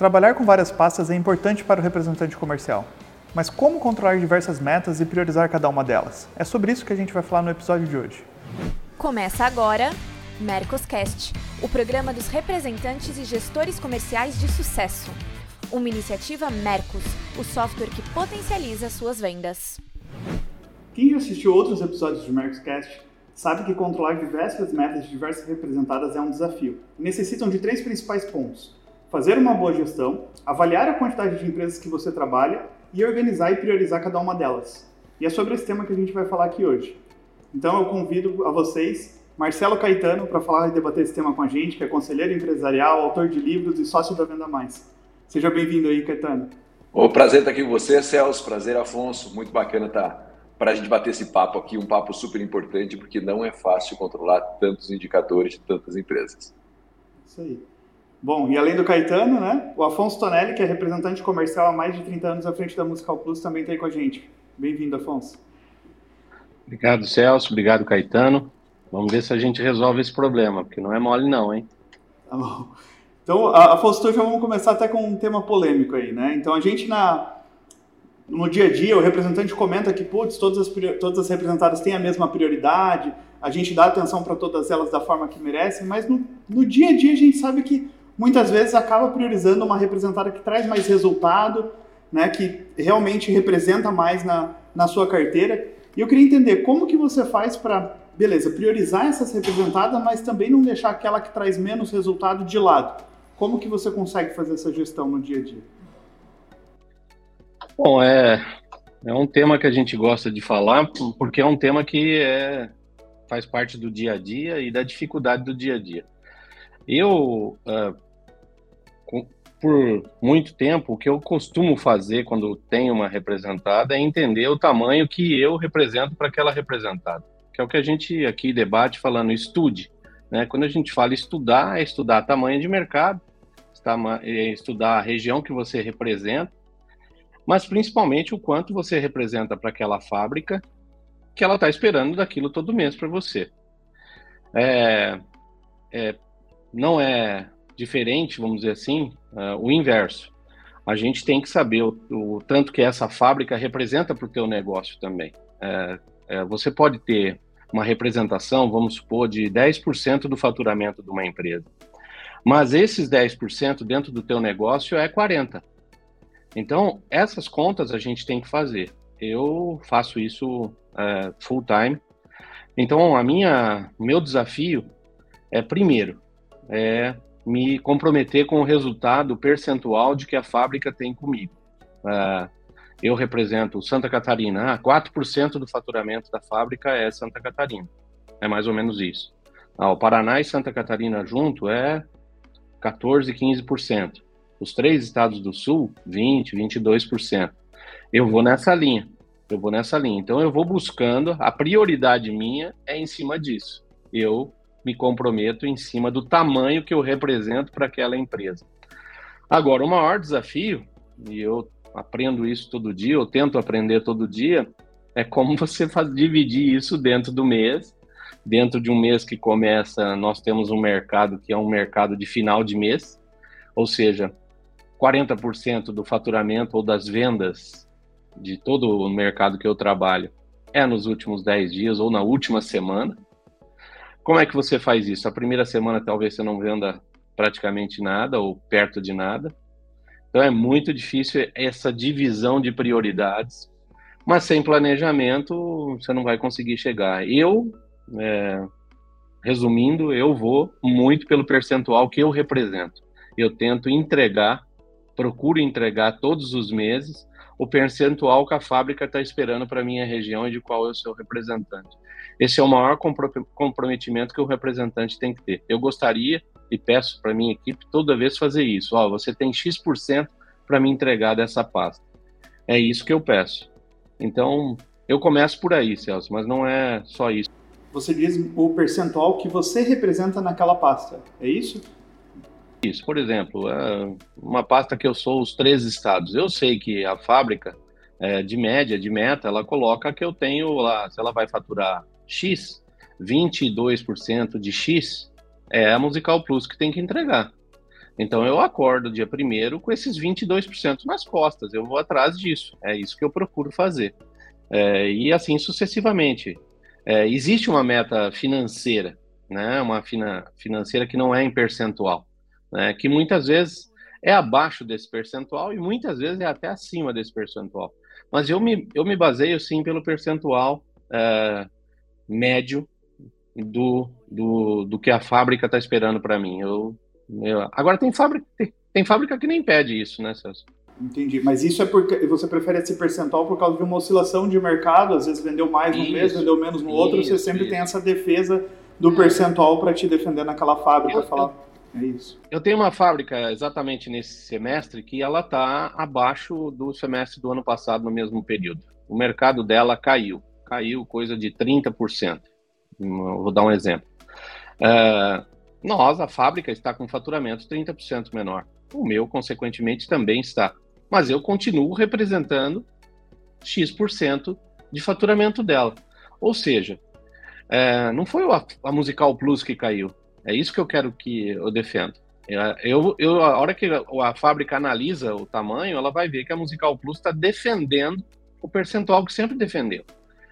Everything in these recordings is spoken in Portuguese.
Trabalhar com várias pastas é importante para o representante comercial. Mas como controlar diversas metas e priorizar cada uma delas? É sobre isso que a gente vai falar no episódio de hoje. Começa agora Mercoscast, o programa dos representantes e gestores comerciais de sucesso. Uma iniciativa Mercos, o software que potencializa suas vendas. Quem já assistiu outros episódios de Mercoscast sabe que controlar diversas metas de diversas representadas é um desafio. Necessitam de três principais pontos: fazer uma boa gestão, avaliar a quantidade de empresas que você trabalha e organizar e priorizar cada uma delas. E é sobre esse tema que a gente vai falar aqui hoje. Então eu convido a vocês Marcelo Caetano para falar e debater esse tema com a gente, que é conselheiro empresarial, autor de livros e sócio da Venda Mais. Seja bem-vindo aí, Caetano. O prazer estar aqui com você, Celso. Prazer, Afonso. Muito bacana estar para a gente bater esse papo aqui, um papo super importante, porque não é fácil controlar tantos indicadores de tantas empresas. Isso aí. Bom, e além do Caetano, né, o Afonso Tonelli, que é representante comercial há mais de 30 anos à frente da Musical Plus, também está aí com a gente. Bem-vindo, Afonso. Obrigado, Celso. Obrigado, Caetano. Vamos ver se a gente resolve esse problema, porque não é mole não, hein? Tá bom. Então, Afonso, já vamos começar até com um tema polêmico aí, né? Então, a gente na, no dia a dia, o representante comenta que, putz, todas as, todas as representadas têm a mesma prioridade, a gente dá atenção para todas elas da forma que merecem, mas no, no dia a dia a gente sabe que muitas vezes acaba priorizando uma representada que traz mais resultado, né, que realmente representa mais na, na sua carteira. E eu queria entender como que você faz para, beleza, priorizar essas representadas, mas também não deixar aquela que traz menos resultado de lado. Como que você consegue fazer essa gestão no dia a dia? Bom, é, é um tema que a gente gosta de falar, porque é um tema que é, faz parte do dia a dia e da dificuldade do dia a dia. Eu, uh, por muito tempo, o que eu costumo fazer quando tenho uma representada é entender o tamanho que eu represento para aquela representada, que é o que a gente aqui debate falando estude. Né? Quando a gente fala estudar, é estudar tamanho de mercado, é estudar a região que você representa, mas principalmente o quanto você representa para aquela fábrica que ela está esperando daquilo todo mês para você. É, é, não é diferente, vamos dizer assim, uh, o inverso. A gente tem que saber o, o tanto que essa fábrica representa para o teu negócio também. É, é, você pode ter uma representação, vamos supor, de 10% do faturamento de uma empresa. Mas esses 10% dentro do teu negócio é 40%. Então, essas contas a gente tem que fazer. Eu faço isso full time. Então, a minha, meu desafio é, primeiro, é me comprometer com o resultado percentual de que a fábrica tem comigo. Uh, eu represento Santa Catarina, ah, 4% do faturamento da fábrica é Santa Catarina. É mais ou menos isso. Ah, o Paraná e Santa Catarina junto é 14, 15%. Os três estados do sul, 20, 22%. Eu vou nessa linha. Eu vou nessa linha. Então eu vou buscando, a prioridade minha é em cima disso. Eu me comprometo em cima do tamanho que eu represento para aquela empresa. Agora, o maior desafio, e eu aprendo isso todo dia, eu tento aprender todo dia, é como você faz, dividir isso dentro do mês. Dentro de um mês que começa, nós temos um mercado que é um mercado de final de mês, ou seja, 40% do faturamento ou das vendas de todo o mercado que eu trabalho é nos últimos 10 dias ou na última semana. Como é que você faz isso? A primeira semana talvez você não venda praticamente nada ou perto de nada. Então é muito difícil essa divisão de prioridades, mas sem planejamento você não vai conseguir chegar. Eu, é, resumindo, eu vou muito pelo percentual que eu represento. Eu tento entregar, procuro entregar todos os meses o percentual que a fábrica está esperando para minha região e de qual eu sou representante. Esse é o maior comprometimento que o representante tem que ter. Eu gostaria e peço para minha equipe toda vez fazer isso. Ó, você tem X% para me entregar dessa pasta. É isso que eu peço. Então, eu começo por aí, Celso, mas não é só isso. Você diz o percentual que você representa naquela pasta, é isso? Isso, por exemplo, é uma pasta que eu sou os três estados. Eu sei que a fábrica, é, de média, de meta, ela coloca que eu tenho lá, se ela vai faturar X, 22% de X, é a Musical Plus que tem que entregar. Então eu acordo dia primeiro com esses 22% nas costas, eu vou atrás disso, é isso que eu procuro fazer. É, e assim sucessivamente. É, existe uma meta financeira, né, uma fina, financeira que não é em percentual, né, que muitas vezes é abaixo desse percentual e muitas vezes é até acima desse percentual. Mas eu me, eu me baseio sim pelo percentual é, médio do, do, do que a fábrica está esperando para mim. Eu Agora tem fábrica, tem, tem, fábrica que nem pede isso, né, Celso? Entendi. Mas isso é porque você prefere esse percentual por causa de uma oscilação de mercado, às vezes vendeu mais no mês, vendeu menos no isso, outro, você sempre isso. tem essa defesa do percentual para te defender naquela fábrica, eu, falar eu, é isso. Eu tenho uma fábrica exatamente nesse semestre que ela está abaixo do semestre do ano passado no mesmo período. O mercado dela caiu, caiu coisa de 30%. Vou dar um exemplo. Uh, nós, a fábrica, está com faturamento 30% menor. O meu, consequentemente, também está. Mas eu continuo representando X% de faturamento dela. Ou seja, é, não foi a, a, Musical Plus que caiu. É isso que eu quero que eu defendo. É, eu, eu, a hora que a fábrica analisa o tamanho, ela vai ver que a Musical Plus está defendendo o percentual que sempre defendeu.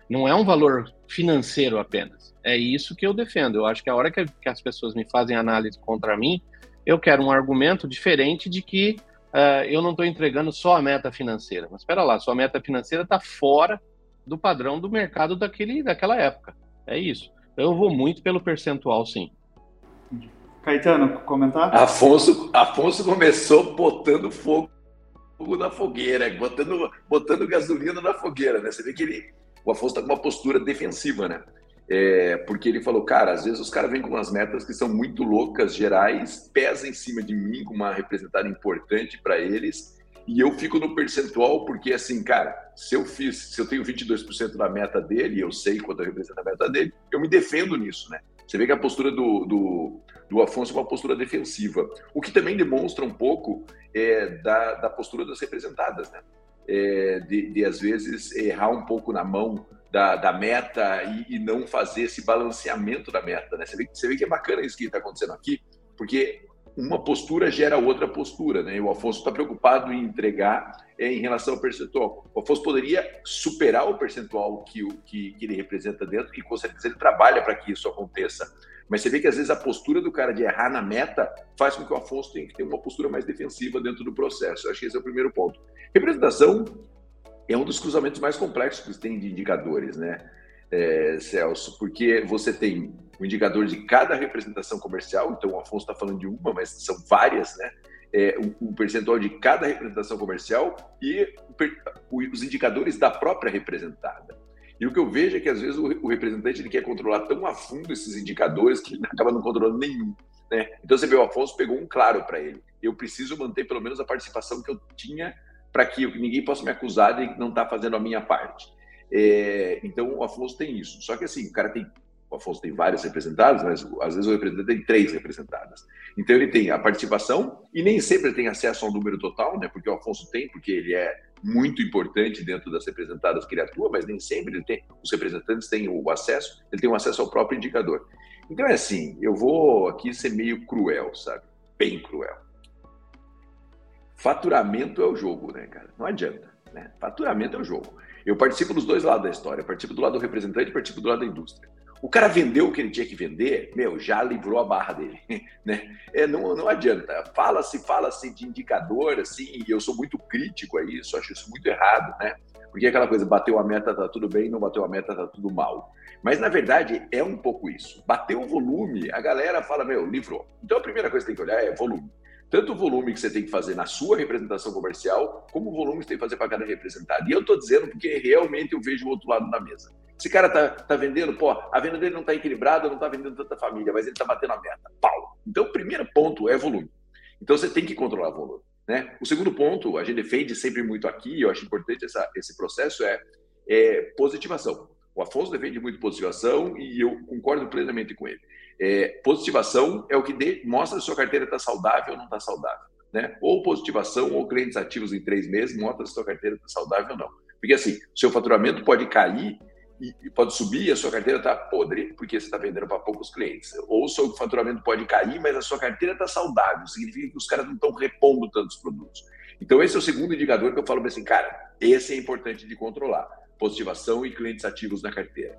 Não é um valor financeiro apenas. É isso que eu defendo. Eu acho que a hora que, que as pessoas me fazem análise contra mim, eu quero um argumento diferente de que uh, eu não estou entregando só a meta financeira. Mas espera lá, sua meta financeira está fora do padrão do mercado daquele, daquela época. É isso. Eu vou muito pelo percentual, sim. Caetano, comentar? Afonso, Afonso começou botando fogo na fogueira, botando, botando gasolina na fogueira, né? Você vê que ele, o Afonso está com uma postura defensiva, né? É, porque ele falou, cara, às vezes os caras vêm com umas metas que são muito loucas, gerais, pesa em cima de mim com uma representada importante para eles, e eu fico no percentual porque, assim, cara, se eu fiz, se eu tenho 22% da meta dele, eu sei quanto eu represento a meta dele, eu me defendo nisso, né? Você vê que a postura do, do, do Afonso é uma postura defensiva, o que também demonstra um pouco é, da, da postura das representadas, né? É, de, de, às vezes, errar um pouco na mão da, da meta e, e, não fazer esse balanceamento da meta. Né? Você, vê, você vê que é bacana isso que está acontecendo aqui, porque uma postura gera outra postura, né? E o Afonso está preocupado em entregar é, em relação ao percentual. O Afonso poderia superar o percentual que, que, que ele representa dentro, e com certeza ele trabalha para que isso aconteça. Mas você vê que às vezes a postura do cara de errar na meta faz com que o Afonso tenha que ter uma postura mais defensiva dentro do processo. Eu acho que esse é o primeiro ponto. Representação é um dos cruzamentos mais complexos que tem de indicadores, né, é, Celso? Porque você tem o indicador de cada representação comercial, então o Afonso está falando de uma, mas são várias, né? É, o, percentual de cada representação comercial e os indicadores da própria representada. E o que eu vejo é que às vezes o, o representante ele quer controlar tão a fundo esses indicadores que ele acaba não controlando nenhum. Né? Então você vê o Afonso pegou um claro para ele. Eu preciso manter pelo menos a participação que eu tinha para que ninguém possa me acusar de não estar tá fazendo a minha parte. É, então, o Afonso tem isso. Só que, assim, o cara tem. O Afonso tem vários representados, mas às vezes o representante tem três representadas. Então, ele tem a participação e nem sempre tem acesso ao número total, né? Porque o Afonso tem, porque ele é muito importante dentro das representadas que ele atua, mas nem sempre ele tem. Os representantes têm o acesso, ele tem acesso ao próprio indicador. Então, é assim, eu vou aqui ser meio cruel, sabe? Bem cruel Faturamento é o jogo, né, cara? Não adianta. Né? Faturamento é o jogo. Eu participo dos dois lados da história. Eu participo do lado do representante participo do lado da indústria. O cara vendeu o que ele tinha que vender, meu, já livrou a barra dele, né? É, não, não adianta. Fala-se, fala-se de indicador, assim, e eu sou muito crítico a isso, acho isso muito errado, né? Porque é aquela coisa, bateu a meta, tá tudo bem, não bateu a meta, tá tudo mal. Mas, na verdade, é um pouco isso. Bateu o volume, a galera fala, meu, livrou. Então, a primeira coisa que tem que olhar é volume tanto o volume que você tem que fazer na sua representação comercial, como o volume que você tem que fazer para cada representado. E eu estou dizendo porque realmente eu vejo o outro lado da mesa. Esse cara tá, tá vendendo, pô, a venda dele não está equilibrada, não está vendendo tanta família, mas ele está batendo a meta. Pau! Então, o primeiro ponto é volume. Então, você tem que controlar o volume. Né? O segundo ponto, a gente defende sempre muito aqui, eu acho importante essa, esse processo, é, é positivação. O Afonso defende muito positivação e eu concordo plenamente com ele. É, positivação é o que de, mostra se sua carteira está saudável ou não está saudável. Né? Ou positivação, ou clientes ativos em três meses, mostra se sua carteira está saudável ou não. Porque assim, seu faturamento pode cair e, e pode subir e a sua carteira está podre, porque você está vendendo para poucos clientes. Ou o seu faturamento pode cair, mas a sua carteira está saudável, significa que os caras não estão repondo tantos produtos. Então, esse é o segundo indicador que eu falo assim, cara, esse é importante de controlar. Positivação e clientes ativos na carteira.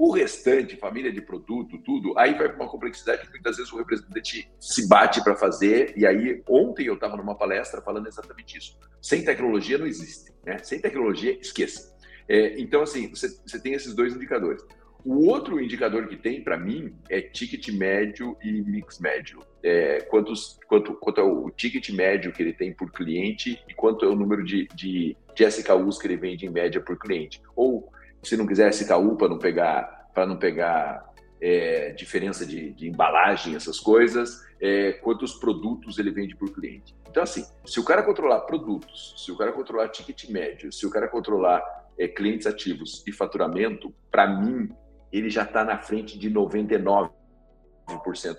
O restante, família de produto, tudo, aí vai para uma complexidade que muitas vezes o representante se bate para fazer. E aí, ontem eu estava numa palestra falando exatamente isso. Sem tecnologia não existe. Né? Sem tecnologia, esqueça. É, então, assim, você, você tem esses dois indicadores. O outro indicador que tem para mim é ticket médio e mix médio. É, quantos, quanto, quanto é o ticket médio que ele tem por cliente e quanto é o número de, de, de SKUs que ele vende em média por cliente. Ou se não quiser SKU para não pegar, para não pegar é, diferença de, de, embalagem, essas coisas, é, quantos produtos ele vende por cliente. Então, assim, se o cara controlar produtos, se o cara controlar ticket médio, se o cara controlar é, clientes ativos e faturamento, para mim, ele já está na frente de 99%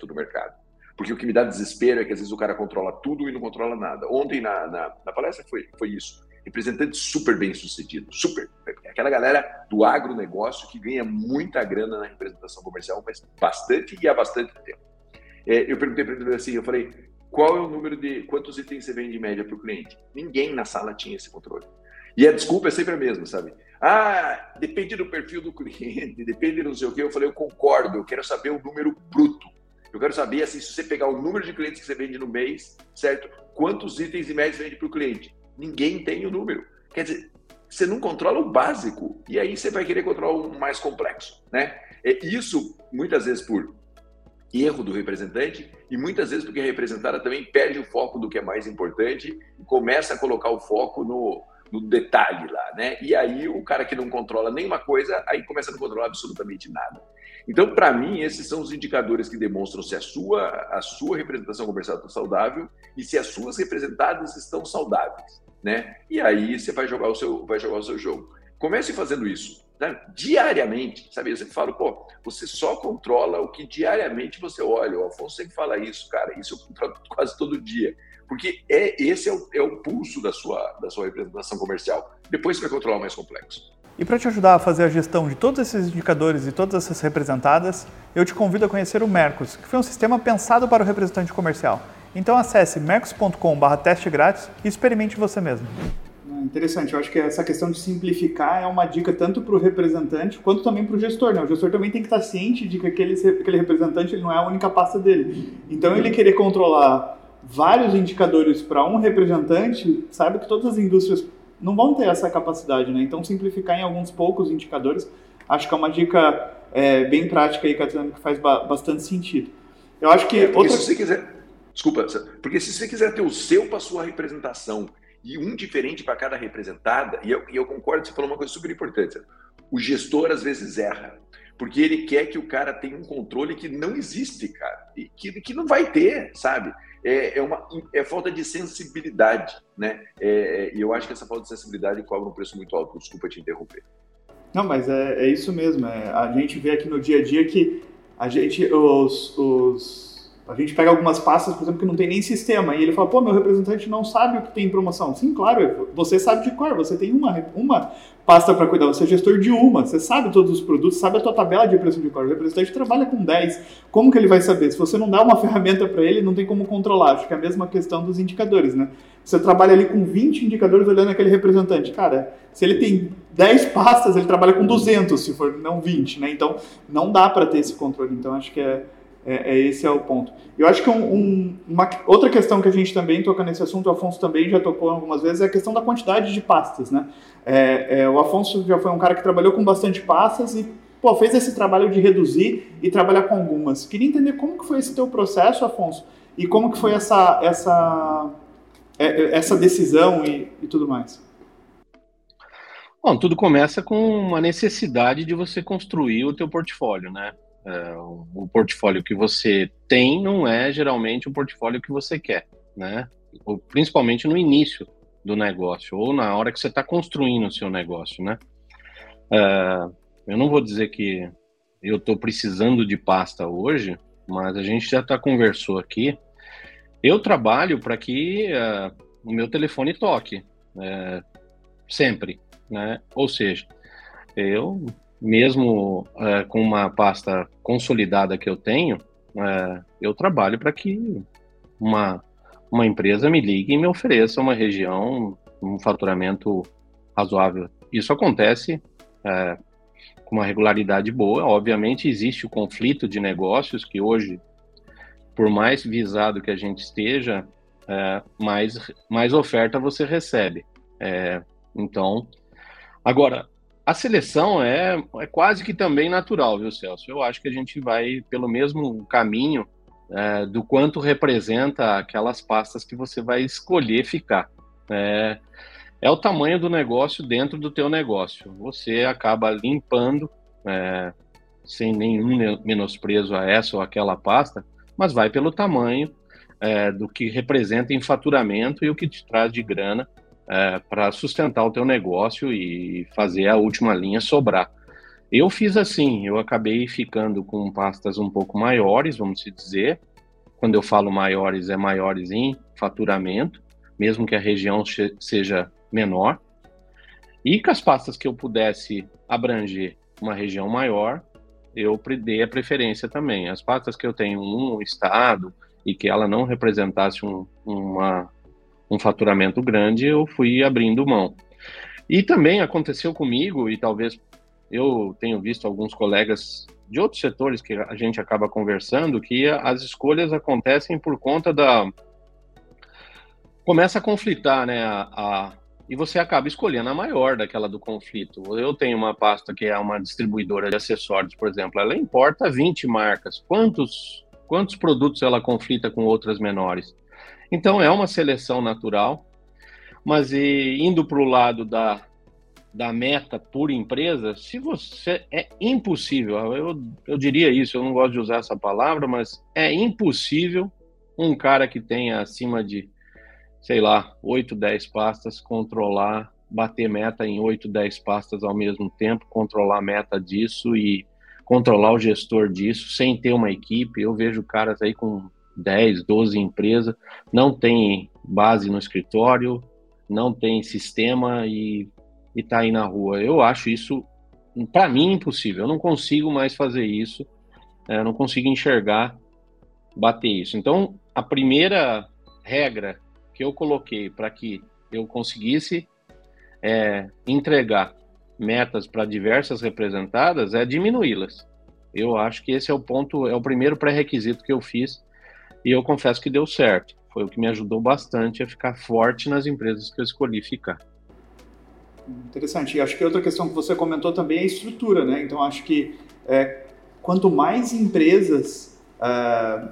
do mercado. Porque o que me dá desespero é que às vezes o cara controla tudo e não controla nada. Ontem na, na, na palestra foi, foi isso representante super bem sucedido, super. Aquela galera do agronegócio que ganha muita grana na representação comercial, mas bastante e há bastante tempo. É, eu perguntei para ele assim, eu falei, qual é o número de quantos itens você vende em média para o cliente? Ninguém na sala tinha esse controle. E a desculpa é sempre a mesma, sabe? Ah, depende do perfil do cliente, depende do não sei o quê. Eu falei, eu concordo, eu quero saber o número bruto. Eu quero saber, assim, se você pegar o número de clientes que você vende no mês, certo? Quantos itens em média você vende para o cliente? Ninguém tem o número. Quer dizer, você não controla o básico e aí você vai querer controlar o mais complexo, né? É isso muitas vezes por erro do representante e muitas vezes porque a representada também perde o foco do que é mais importante e começa a colocar o foco no, no detalhe lá, né? E aí o cara que não controla nenhuma coisa, aí começa a não controlar absolutamente nada. Então, para mim, esses são os indicadores que demonstram se a sua, a sua representação comercial está saudável e se as suas representadas estão saudáveis né? E aí você vai jogar o seu, vai jogar o seu jogo. Comece fazendo isso, né? diariamente, sabe? Eu sempre falo, pô, você só controla o que diariamente você olha. O Afonso sempre fala isso, cara. Isso eu controlo quase todo dia, porque é esse é o, é o pulso da sua da sua representação comercial. Depois você vai controlar o mais complexo. E para te ajudar a fazer a gestão de todos esses indicadores e todas essas representadas, eu te convido a conhecer o Mercos, que foi um sistema pensado para o representante comercial. Então acesse mercos.com.br teste grátis e experimente você mesmo. Ah, interessante, eu acho que essa questão de simplificar é uma dica tanto para o representante quanto também para o gestor. Né? O gestor também tem que estar ciente de que aquele, aquele representante ele não é a única pasta dele. Então ele querer controlar vários indicadores para um representante, sabe que todas as indústrias não vão ter essa capacidade. Né? Então simplificar em alguns poucos indicadores, acho que é uma dica é, bem prática aí, Catarina, que faz ba bastante sentido. Eu acho que. É, outra... Se você quiser Desculpa, porque se você quiser ter o seu para sua representação e um diferente para cada representada, e eu, e eu concordo, você falou uma coisa super importante. O gestor às vezes erra, porque ele quer que o cara tenha um controle que não existe, cara, e que, que não vai ter, sabe? É, é, uma, é falta de sensibilidade, né? É, e eu acho que essa falta de sensibilidade cobra um preço muito alto. Desculpa te interromper. Não, mas é, é isso mesmo. É, a gente vê aqui no dia a dia que a gente, os, os a gente pega algumas pastas, por exemplo, que não tem nem sistema, e ele fala, pô, meu representante não sabe o que tem em promoção. Sim, claro, você sabe de cor, você tem uma, uma pasta para cuidar, você é gestor de uma, você sabe todos os produtos, sabe a tua tabela de preço de cor. O representante trabalha com 10, como que ele vai saber? Se você não dá uma ferramenta para ele, não tem como controlar. Acho que é a mesma questão dos indicadores, né? Você trabalha ali com 20 indicadores olhando aquele representante. Cara, se ele tem 10 pastas, ele trabalha com 200, se for não 20, né? Então, não dá para ter esse controle. Então, acho que é é, é, esse é o ponto. Eu acho que um, um, uma, outra questão que a gente também toca nesse assunto, o Afonso também já tocou algumas vezes, é a questão da quantidade de pastas, né? É, é, o Afonso já foi um cara que trabalhou com bastante pastas e pô, fez esse trabalho de reduzir e trabalhar com algumas. Queria entender como que foi esse teu processo, Afonso, e como que foi essa, essa, é, é, essa decisão e, e tudo mais. Bom, tudo começa com uma necessidade de você construir o teu portfólio, né? É, o portfólio que você tem não é geralmente o portfólio que você quer, né? Principalmente no início do negócio ou na hora que você está construindo o seu negócio, né? É, eu não vou dizer que eu estou precisando de pasta hoje, mas a gente já está conversou aqui. Eu trabalho para que é, o meu telefone toque é, sempre, né? Ou seja, eu mesmo é, com uma pasta consolidada que eu tenho, é, eu trabalho para que uma, uma empresa me ligue e me ofereça uma região, um faturamento razoável. Isso acontece é, com uma regularidade boa. Obviamente, existe o conflito de negócios que hoje, por mais visado que a gente esteja, é, mais, mais oferta você recebe. É, então, agora, a seleção é, é quase que também natural, viu, Celso? Eu acho que a gente vai pelo mesmo caminho é, do quanto representa aquelas pastas que você vai escolher ficar. É, é o tamanho do negócio dentro do teu negócio. Você acaba limpando, é, sem nenhum menosprezo a essa ou aquela pasta, mas vai pelo tamanho é, do que representa em faturamento e o que te traz de grana é, para sustentar o teu negócio e fazer a última linha sobrar. Eu fiz assim, eu acabei ficando com pastas um pouco maiores, vamos dizer. Quando eu falo maiores, é maiores em faturamento, mesmo que a região seja menor. E com as pastas que eu pudesse abranger uma região maior, eu dei a preferência também. As pastas que eu tenho um estado e que ela não representasse um, uma, um faturamento grande, eu fui abrindo mão. E também aconteceu comigo, e talvez eu tenho visto alguns colegas de outros setores que a gente acaba conversando, que as escolhas acontecem por conta da. Começa a conflitar, né? A, a... E você acaba escolhendo a maior daquela do conflito. Eu tenho uma pasta que é uma distribuidora de acessórios, por exemplo, ela importa 20 marcas. Quantos, quantos produtos ela conflita com outras menores? Então é uma seleção natural, mas e, indo para o lado da, da meta por empresa, se você é impossível, eu, eu diria isso, eu não gosto de usar essa palavra, mas é impossível um cara que tenha acima de, sei lá, 8, 10 pastas controlar, bater meta em 8, 10 pastas ao mesmo tempo, controlar a meta disso e controlar o gestor disso sem ter uma equipe. Eu vejo caras aí com 10, 12 empresas, não tem base no escritório, não tem sistema e está aí na rua. Eu acho isso, para mim, impossível. Eu não consigo mais fazer isso, é, não consigo enxergar, bater isso. Então, a primeira regra que eu coloquei para que eu conseguisse é, entregar metas para diversas representadas é diminuí-las. Eu acho que esse é o ponto, é o primeiro pré-requisito que eu fiz e eu confesso que deu certo. Foi o que me ajudou bastante a ficar forte nas empresas que eu escolhi ficar. Interessante. E acho que outra questão que você comentou também é a estrutura, né? Então acho que é, quanto mais empresas, uh,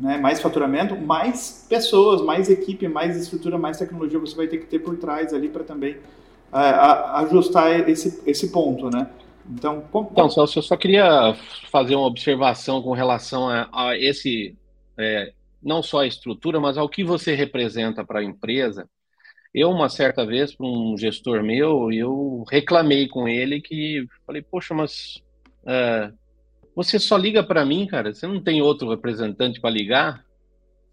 né, mais faturamento, mais pessoas, mais equipe, mais estrutura, mais tecnologia você vai ter que ter por trás ali para também uh, ajustar esse, esse ponto, né? Então, como... então só, eu só queria fazer uma observação com relação a, a esse é, não só a estrutura, mas ao que você representa para a empresa. Eu, uma certa vez, para um gestor meu, eu reclamei com ele que falei, poxa, mas é, você só liga para mim, cara? Você não tem outro representante para ligar?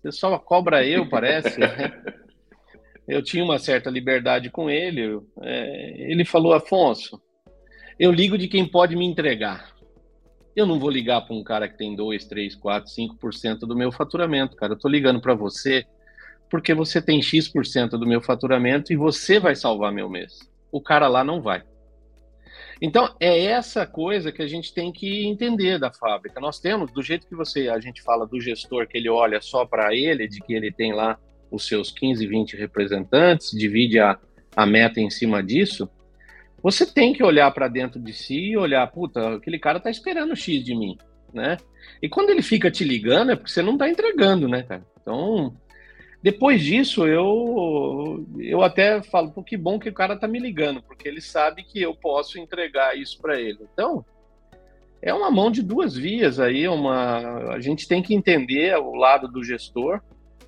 Você só cobra eu, parece. eu tinha uma certa liberdade com ele. É, ele falou, Afonso, eu ligo de quem pode me entregar. Eu não vou ligar para um cara que tem 2, 3, 4, 5% do meu faturamento, cara. Eu estou ligando para você porque você tem X% do meu faturamento e você vai salvar meu mês. O cara lá não vai. Então, é essa coisa que a gente tem que entender da fábrica. Nós temos, do jeito que você, a gente fala do gestor, que ele olha só para ele, de que ele tem lá os seus 15, 20 representantes, divide a, a meta em cima disso, você tem que olhar para dentro de si e olhar, puta, aquele cara tá esperando X de mim, né? E quando ele fica te ligando é porque você não tá entregando, né, cara? Então, depois disso, eu eu até falo, pô, que bom que o cara tá me ligando, porque ele sabe que eu posso entregar isso para ele. Então, é uma mão de duas vias aí, uma a gente tem que entender o lado do gestor.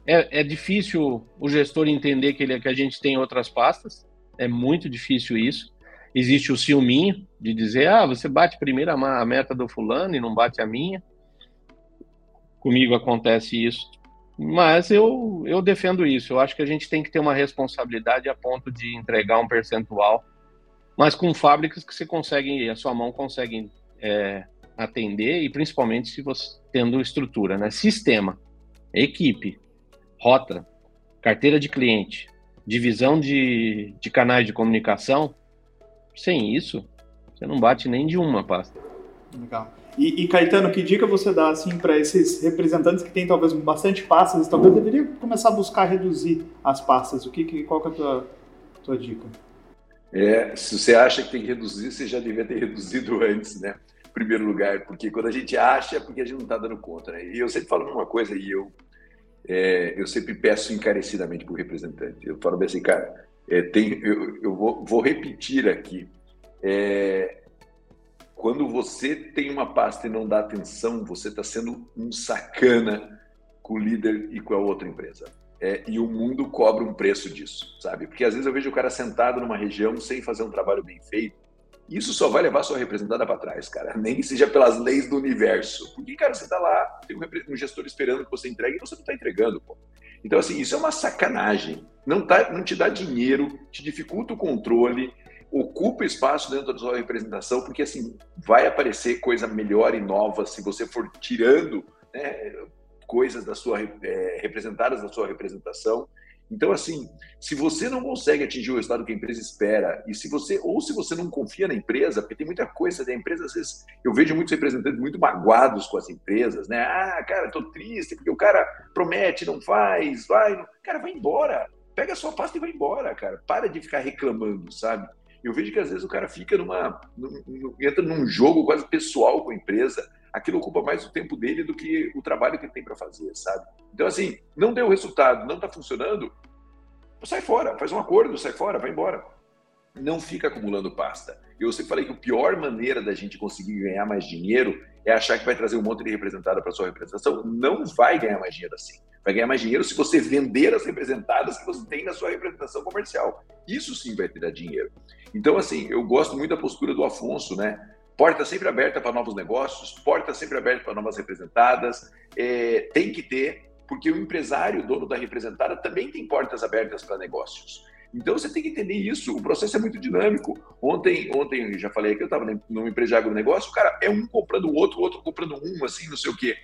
É, é difícil o gestor entender que, ele, que a gente tem outras pastas, é muito difícil isso existe o ciúminho de dizer, ah, você bate primeiro a meta do fulano e não bate a minha. Comigo acontece isso. Mas eu, eu defendo isso. Eu acho que a gente tem que ter uma responsabilidade a ponto de entregar um percentual mas com fábricas que você consegue, a sua mão consegue é, atender e principalmente se você tendo estrutura, né? Sistema, equipe, rota, carteira de cliente, divisão de, de canais de comunicação. Sem isso, você não bate nem de uma pasta. Legal. E, e Caetano, que dica você dá assim para esses representantes que têm talvez bastante pastas e talvez deveria começar a buscar reduzir as pastas? O que, que qual que é a tua, tua dica? É, se você acha que tem que reduzir, você já devia ter reduzido antes, né? Em primeiro lugar, porque quando a gente acha, é porque a gente não está dando conta, né? E eu sempre falo uma coisa e eu é, eu sempre peço encarecidamente para o representante. Eu falo bem assim, cara, é, tem, eu, eu vou, vou, repetir aqui. É, quando você tem uma pasta e não dá atenção, você está sendo um sacana com o líder e com a outra empresa. É, e o mundo cobra um preço disso, sabe? Porque às vezes eu vejo o cara sentado numa região sem fazer um trabalho bem feito. Isso só vai levar sua representada para trás, cara. Nem seja pelas leis do universo. Porque, cara, você está lá, tem um gestor esperando que você entregue e você não está entregando, pô. Então, assim, isso é uma sacanagem. Não, tá, não te dá dinheiro, te dificulta o controle, ocupa espaço dentro da sua representação, porque assim vai aparecer coisa melhor e nova se você for tirando né, coisas da sua é, representadas da sua representação. Então, assim, se você não consegue atingir o resultado que a empresa espera, e se você, ou se você não confia na empresa, porque tem muita coisa da empresa, às vezes eu vejo muitos representantes muito magoados com as empresas, né? Ah, cara, tô triste, porque o cara promete, não faz, vai. Cara, vai embora. Pega a sua pasta e vai embora, cara. Para de ficar reclamando, sabe? Eu vejo que às vezes o cara fica numa. Num, entra num jogo quase pessoal com a empresa. Aquilo ocupa mais o tempo dele do que o trabalho que ele tem para fazer, sabe? Então, assim, não deu resultado, não está funcionando, sai fora, faz um acordo, sai fora, vai embora. Não fica acumulando pasta. Eu sempre falei que a pior maneira da gente conseguir ganhar mais dinheiro é achar que vai trazer um monte de representada para sua representação. Não vai ganhar mais dinheiro assim. Vai ganhar mais dinheiro se você vender as representadas que você tem na sua representação comercial. Isso sim vai te dar dinheiro. Então, assim, eu gosto muito da postura do Afonso, né? Porta sempre aberta para novos negócios, porta sempre aberta para novas representadas. É, tem que ter, porque o empresário, dono da representada, também tem portas abertas para negócios. Então você tem que entender isso. O processo é muito dinâmico. Ontem, ontem eu já falei que eu estava numa empresa de agronegócio, cara, é um comprando o outro, o outro comprando um, assim, não sei o quê.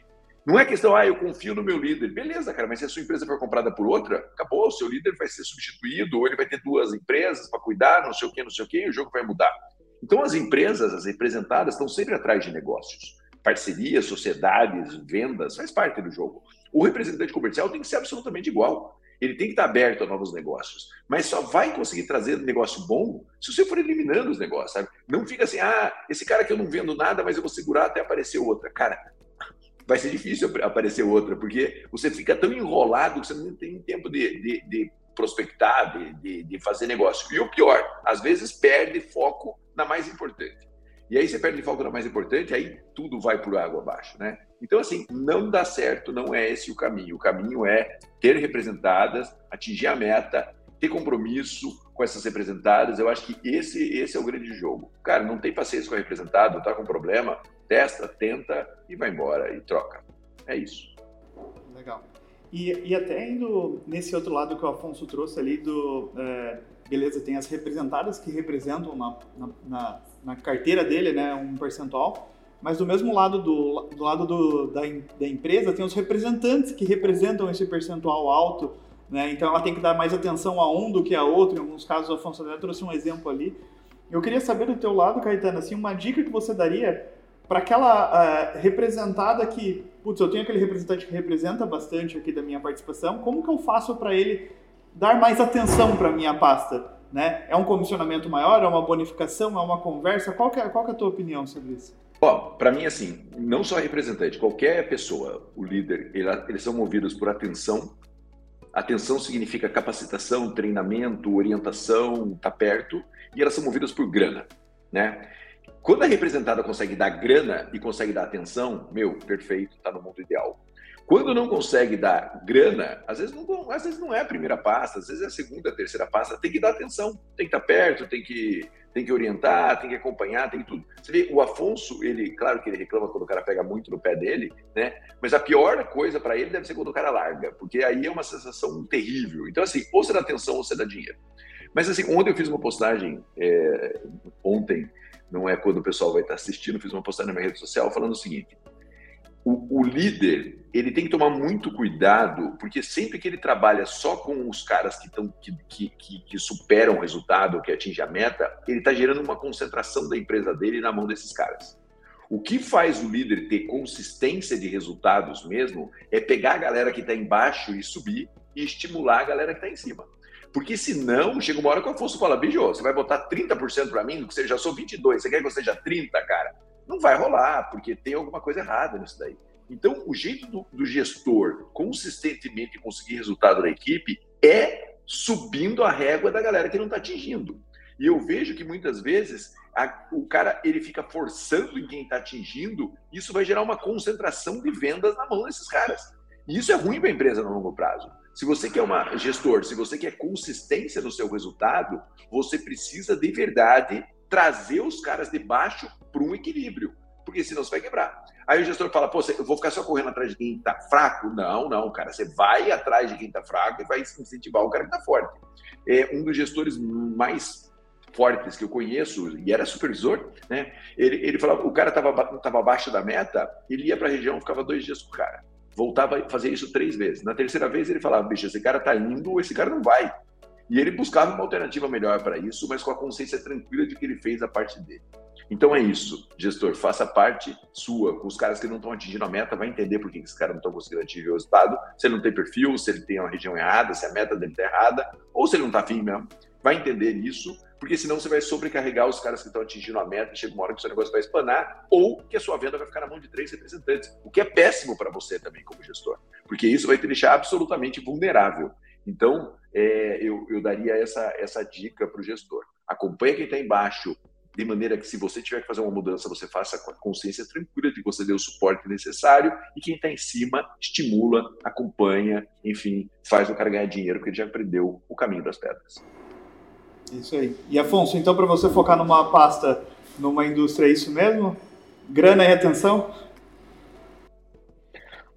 Não é questão, ah, eu confio no meu líder. Beleza, cara, mas se a sua empresa for comprada por outra, acabou, o seu líder vai ser substituído, ou ele vai ter duas empresas para cuidar, não sei o quê, não sei o quê, e o jogo vai mudar. Então, as empresas, as representadas, estão sempre atrás de negócios. Parcerias, sociedades, vendas, faz parte do jogo. O representante comercial tem que ser absolutamente igual. Ele tem que estar aberto a novos negócios. Mas só vai conseguir trazer negócio bom se você for eliminando os negócios, sabe? Não fica assim, ah, esse cara que eu não vendo nada, mas eu vou segurar até aparecer outra. Cara, vai ser difícil aparecer outra, porque você fica tão enrolado que você não tem tempo de, de, de prospectar, de, de, fazer negócio. E o pior, às vezes perde foco na mais importante. E aí você perde foco na mais importante, aí tudo vai por água abaixo, né? Então, assim, não dá certo, não é esse o caminho. O caminho é ter representadas, atingir a meta, ter compromisso com essas representadas. Eu acho que esse, esse é o grande jogo. Cara, não tem paciência com a representada, tá com problema, testa, tenta e vai embora e troca. É isso. Legal. E, e até indo nesse outro lado que o Afonso trouxe ali do. É, beleza, tem as representadas que representam na, na, na, carteira dele né, um percentual, mas do mesmo lado do, do lado do, da, da empresa tem os representantes que representam esse percentual alto. Né? Então ela tem que dar mais atenção a um do que a outro. Em alguns casos, Afonso até trouxe um exemplo ali. Eu queria saber do teu lado, Caetano, assim, uma dica que você daria para aquela uh, representada que, putz, eu tenho aquele representante que representa bastante aqui da minha participação, como que eu faço para ele dar mais atenção para minha pasta? Né? É um comissionamento maior? É uma bonificação? É uma conversa? Qual é, qual é a tua opinião sobre isso? Bom, para mim, assim, não só representante, qualquer pessoa, o líder, eles são movidos por atenção. Atenção significa capacitação, treinamento, orientação, tá perto, e elas são movidas por grana, né? Quando a representada consegue dar grana e consegue dar atenção, meu, perfeito, está no mundo ideal. Quando não consegue dar grana, às vezes não, às vezes não é a primeira pasta, às vezes é a segunda, a terceira pasta, tem que dar atenção, tem que estar perto, tem que, tem que orientar, tem que acompanhar, tem tudo. Você vê, o Afonso, ele, claro que ele reclama quando o cara pega muito no pé dele, né? Mas a pior coisa para ele deve ser quando o cara larga, porque aí é uma sensação terrível. Então, assim, ou você dá atenção ou você dá dinheiro. Mas assim, ontem eu fiz uma postagem, é, ontem, não é quando o pessoal vai estar assistindo, fiz uma postagem na minha rede social falando o seguinte: o, o, líder ele tem que tomar muito cuidado, porque sempre que ele trabalha só com os caras que, tão, que, que, que, superam o resultado, que atingem a meta, ele está gerando uma concentração da empresa dele na mão desses caras. O que faz o líder ter consistência de resultados mesmo é pegar a galera que está embaixo e subir e estimular a galera que está em cima. Porque senão, chega uma hora que o Afonso fala, bicho, você vai botar 30% para mim, que eu já sou 22, você quer que eu seja 30, cara? Não vai rolar, porque tem alguma coisa errada nisso daí. Então, o jeito do, do gestor consistentemente conseguir resultado da equipe é subindo a régua da galera que não está atingindo. E eu vejo que muitas vezes a, o cara ele fica forçando em quem está atingindo, isso vai gerar uma concentração de vendas na mão desses caras. E isso é ruim para a empresa no longo prazo. Se você quer uma gestor, se você quer consistência no seu resultado, você precisa de verdade trazer os caras de baixo para um equilíbrio, porque senão você vai quebrar. Aí o gestor fala, pô, eu vou ficar só correndo atrás de quem está fraco? Não, não, cara, você vai atrás de quem está fraco e vai incentivar o cara que está forte. É um dos gestores mais fortes que eu conheço, e era supervisor, né? Ele, ele falava, o cara estava tava abaixo da meta, ele ia para a região, ficava dois dias com o cara voltava a fazer isso três vezes. Na terceira vez ele falava, bicho, esse cara tá indo, esse cara não vai. E ele buscava uma alternativa melhor para isso, mas com a consciência tranquila de que ele fez a parte dele. Então é isso, gestor, faça parte sua. Com os caras que não estão atingindo a meta, vai entender por que esses caras não estão conseguindo atingir o resultado. Se ele não tem perfil, se ele tem uma região errada, se a meta dele está errada, ou se ele não está afim mesmo. Vai entender isso porque senão você vai sobrecarregar os caras que estão atingindo a meta, chega uma hora que o seu negócio vai espanar, ou que a sua venda vai ficar na mão de três representantes, o que é péssimo para você também como gestor, porque isso vai te deixar absolutamente vulnerável. Então, é, eu, eu daria essa, essa dica para o gestor. Acompanhe quem está embaixo, de maneira que se você tiver que fazer uma mudança, você faça com a consciência tranquila de que você deu o suporte necessário e quem está em cima estimula, acompanha, enfim, faz o cara ganhar dinheiro porque ele já aprendeu o caminho das pedras. Isso aí. E Afonso, então para você focar numa pasta, numa indústria, é isso mesmo? Grana e retenção?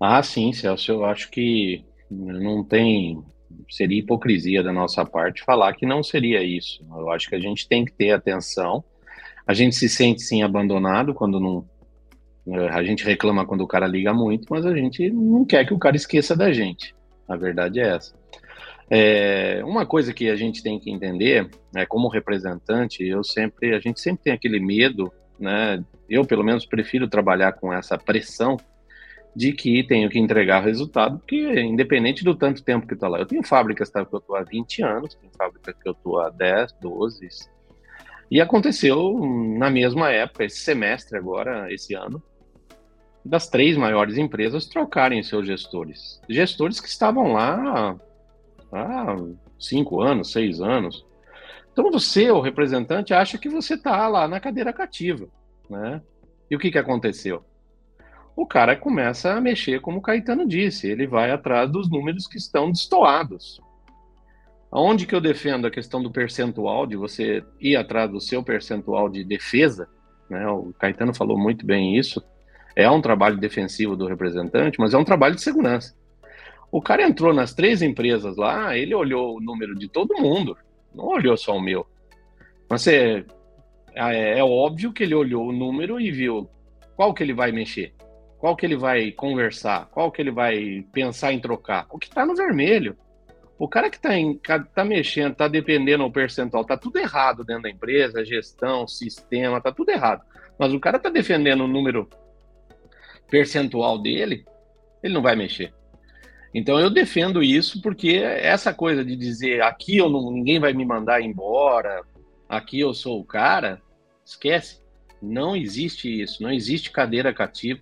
Ah, sim, Celso. Eu acho que não tem. Seria hipocrisia da nossa parte falar que não seria isso. Eu acho que a gente tem que ter atenção. A gente se sente sim abandonado quando não. A gente reclama quando o cara liga muito, mas a gente não quer que o cara esqueça da gente. A verdade é essa. É, uma coisa que a gente tem que entender, né, como representante, eu sempre, a gente sempre tem aquele medo, né? Eu pelo menos prefiro trabalhar com essa pressão de que tenho que entregar resultado, porque independente do tanto tempo que está lá, eu tenho fábricas tá, que eu estou há 20 anos, tem fábrica que eu estou há 10, 12, e aconteceu na mesma época, esse semestre agora, esse ano, das três maiores empresas trocarem seus gestores. Gestores que estavam lá há cinco anos, seis anos. Então você, o representante, acha que você está lá na cadeira cativa, né? E o que, que aconteceu? O cara começa a mexer, como o Caetano disse, ele vai atrás dos números que estão destoados. Aonde que eu defendo a questão do percentual, de você ir atrás do seu percentual de defesa, né? O Caetano falou muito bem isso. É um trabalho defensivo do representante, mas é um trabalho de segurança. O cara entrou nas três empresas lá, ele olhou o número de todo mundo, não olhou só o meu. Mas é, é, é óbvio que ele olhou o número e viu qual que ele vai mexer, qual que ele vai conversar, qual que ele vai pensar em trocar. O que está no vermelho. O cara que está tá mexendo, está dependendo do percentual, está tudo errado dentro da empresa, gestão, sistema, está tudo errado. Mas o cara está defendendo o número percentual dele, ele não vai mexer. Então eu defendo isso porque essa coisa de dizer aqui eu não, ninguém vai me mandar embora, aqui eu sou o cara, esquece. Não existe isso, não existe cadeira cativa.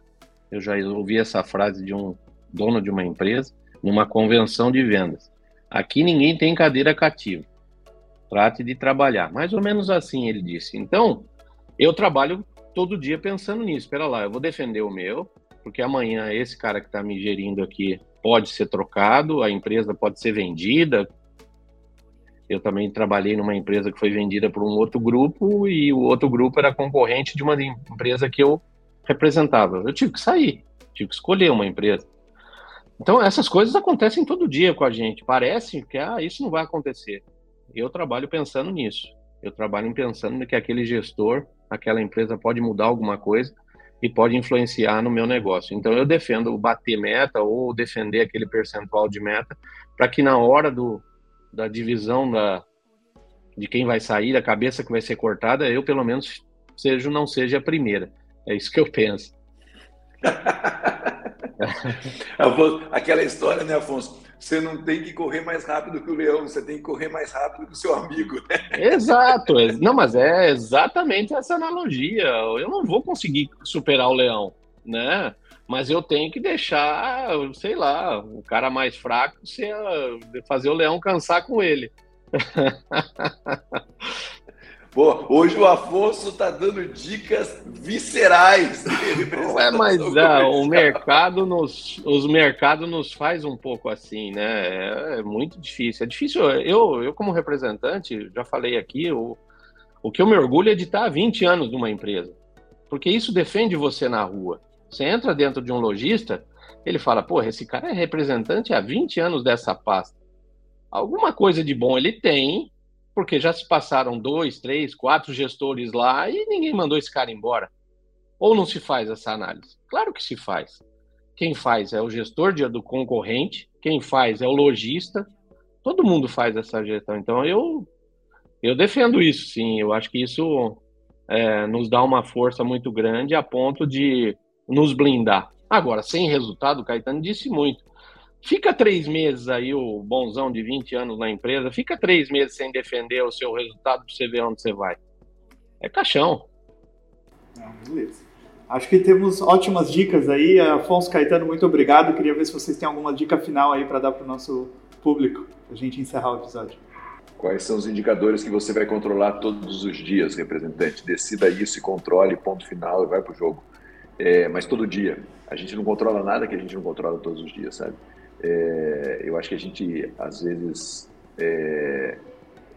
Eu já ouvi essa frase de um dono de uma empresa numa convenção de vendas. Aqui ninguém tem cadeira cativa. Trate de trabalhar. Mais ou menos assim ele disse. Então, eu trabalho todo dia pensando nisso. Espera lá, eu vou defender o meu, porque amanhã esse cara que está me gerindo aqui pode ser trocado, a empresa pode ser vendida. Eu também trabalhei numa empresa que foi vendida por um outro grupo e o outro grupo era concorrente de uma empresa que eu representava. Eu tive que sair, tive que escolher uma empresa. Então, essas coisas acontecem todo dia com a gente. Parece que ah, isso não vai acontecer. eu trabalho pensando nisso. Eu trabalho pensando que aquele gestor, aquela empresa pode mudar alguma coisa e pode influenciar no meu negócio. Então eu defendo bater meta ou defender aquele percentual de meta para que na hora do, da divisão da, de quem vai sair, da cabeça que vai ser cortada, eu pelo menos seja não seja a primeira. É isso que eu penso. Aquela história, né, Afonso? Você não tem que correr mais rápido que o leão, você tem que correr mais rápido que o seu amigo. Né? Exato. Não, mas é exatamente essa analogia. Eu não vou conseguir superar o leão, né? Mas eu tenho que deixar, sei lá, o cara mais fraco fazer o leão cansar com ele. Pô, hoje o Afonso está dando dicas viscerais. É, mas é, o mercado nos, os mercados nos faz um pouco assim, né? É, é, muito difícil. É difícil. Eu, eu como representante, já falei aqui, o, o que eu me orgulho é de estar há 20 anos numa empresa, porque isso defende você na rua. Você entra dentro de um lojista, ele fala, pô, esse cara é representante há 20 anos dessa pasta. Alguma coisa de bom ele tem, porque já se passaram dois, três, quatro gestores lá e ninguém mandou esse cara embora. Ou não se faz essa análise? Claro que se faz. Quem faz é o gestor do concorrente, quem faz é o lojista, todo mundo faz essa gestão. Então eu, eu defendo isso, sim. Eu acho que isso é, nos dá uma força muito grande a ponto de nos blindar. Agora, sem resultado, o Caetano disse muito. Fica três meses aí, o bonzão de 20 anos na empresa, fica três meses sem defender o seu resultado para você ver onde você vai. É caixão. Não, beleza. Acho que temos ótimas dicas aí. Afonso Caetano, muito obrigado. Queria ver se vocês têm alguma dica final aí para dar para o nosso público, para a gente encerrar o episódio. Quais são os indicadores que você vai controlar todos os dias, representante? Decida isso e controle, ponto final, e vai para o jogo. É, mas todo dia. A gente não controla nada que a gente não controla todos os dias, sabe? É, eu acho que a gente, às vezes, é,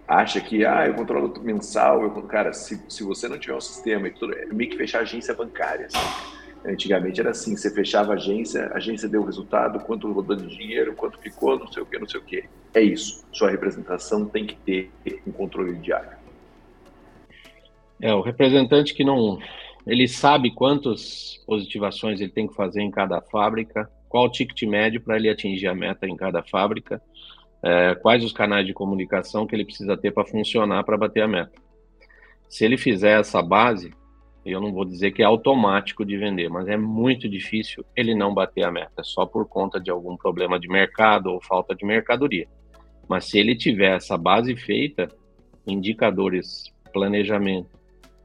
acha que, ah, eu controlo mensal, eu, cara, se, se você não tiver um sistema é meio que fechar agência bancária, assim. Antigamente era assim, você fechava a agência, a agência deu o resultado, quanto rodou de dinheiro, quanto ficou, não sei o que, não sei o que. É isso. Sua representação tem que ter um controle diário. É, o representante que não... Ele sabe quantas positivações ele tem que fazer em cada fábrica, qual o ticket médio para ele atingir a meta em cada fábrica, é, quais os canais de comunicação que ele precisa ter para funcionar para bater a meta. Se ele fizer essa base, eu não vou dizer que é automático de vender, mas é muito difícil ele não bater a meta, só por conta de algum problema de mercado ou falta de mercadoria. Mas se ele tiver essa base feita, indicadores, planejamento,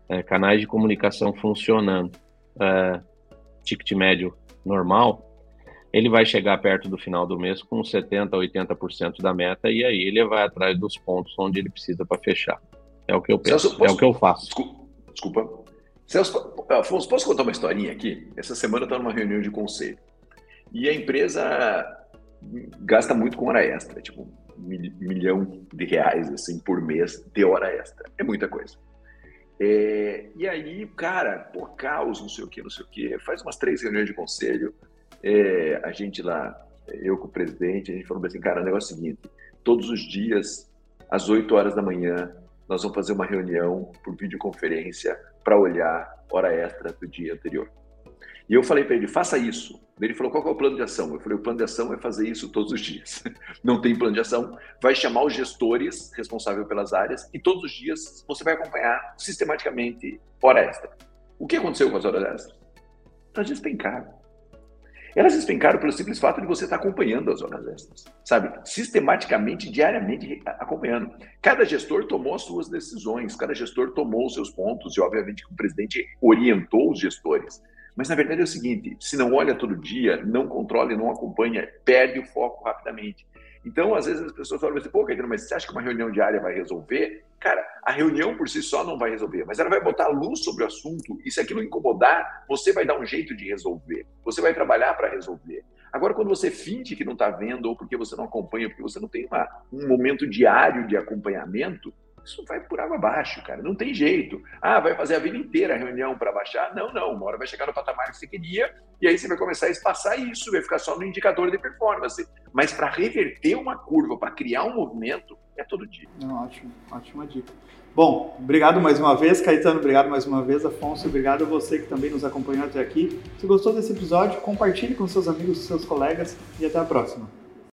é, canais de comunicação funcionando, é, ticket médio normal, ele vai chegar perto do final do mês com 70%, 80% da meta e aí ele vai atrás dos pontos onde ele precisa para fechar. É o que eu penso, Celso, posso, é o que eu faço. Desculpa. desculpa. Celso, Afonso, posso contar uma historinha aqui? Essa semana eu estava numa reunião de conselho e a empresa gasta muito com hora extra, tipo milhão de reais assim por mês de hora extra. É muita coisa. É, e aí, cara, por caos, não sei o que, não sei o que, faz umas três reuniões de conselho, é, a gente lá, eu com o presidente, a gente falou assim, cara, o negócio é o seguinte, todos os dias, às 8 horas da manhã, nós vamos fazer uma reunião por videoconferência para olhar hora extra do dia anterior. E eu falei para ele, faça isso. Ele falou, qual é o plano de ação? Eu falei, o plano de ação é fazer isso todos os dias. Não tem plano de ação, vai chamar os gestores responsáveis pelas áreas e todos os dias você vai acompanhar sistematicamente hora extra. O que aconteceu com as horas extras? Elas despencaram. Elas despencaram pelo simples fato de você estar acompanhando as horas extras, sabe? Sistematicamente, diariamente acompanhando. Cada gestor tomou as suas decisões, cada gestor tomou os seus pontos, e obviamente o presidente orientou os gestores. Mas na verdade é o seguinte: se não olha todo dia, não controla e não acompanha, perde o foco rapidamente. Então, às vezes as pessoas falam assim, pô, Caetano, mas você acha que uma reunião diária vai resolver? Cara, a reunião por si só não vai resolver, mas ela vai botar luz sobre o assunto e se aquilo incomodar, você vai dar um jeito de resolver. Você vai trabalhar para resolver. Agora, quando você finge que não está vendo ou porque você não acompanha, porque você não tem uma, um momento diário de acompanhamento, isso vai por água abaixo, cara. Não tem jeito. Ah, vai fazer a vida inteira a reunião para baixar? Não, não. Uma hora vai chegar no patamar que você queria e aí você vai começar a espaçar isso, vai ficar só no indicador de performance. Mas para reverter uma curva, para criar um movimento, é todo dia. Não, ótimo, ótima dica. Bom, obrigado mais uma vez, Caetano, obrigado mais uma vez, Afonso, obrigado a você que também nos acompanhou até aqui. Se gostou desse episódio, compartilhe com seus amigos, seus colegas e até a próxima.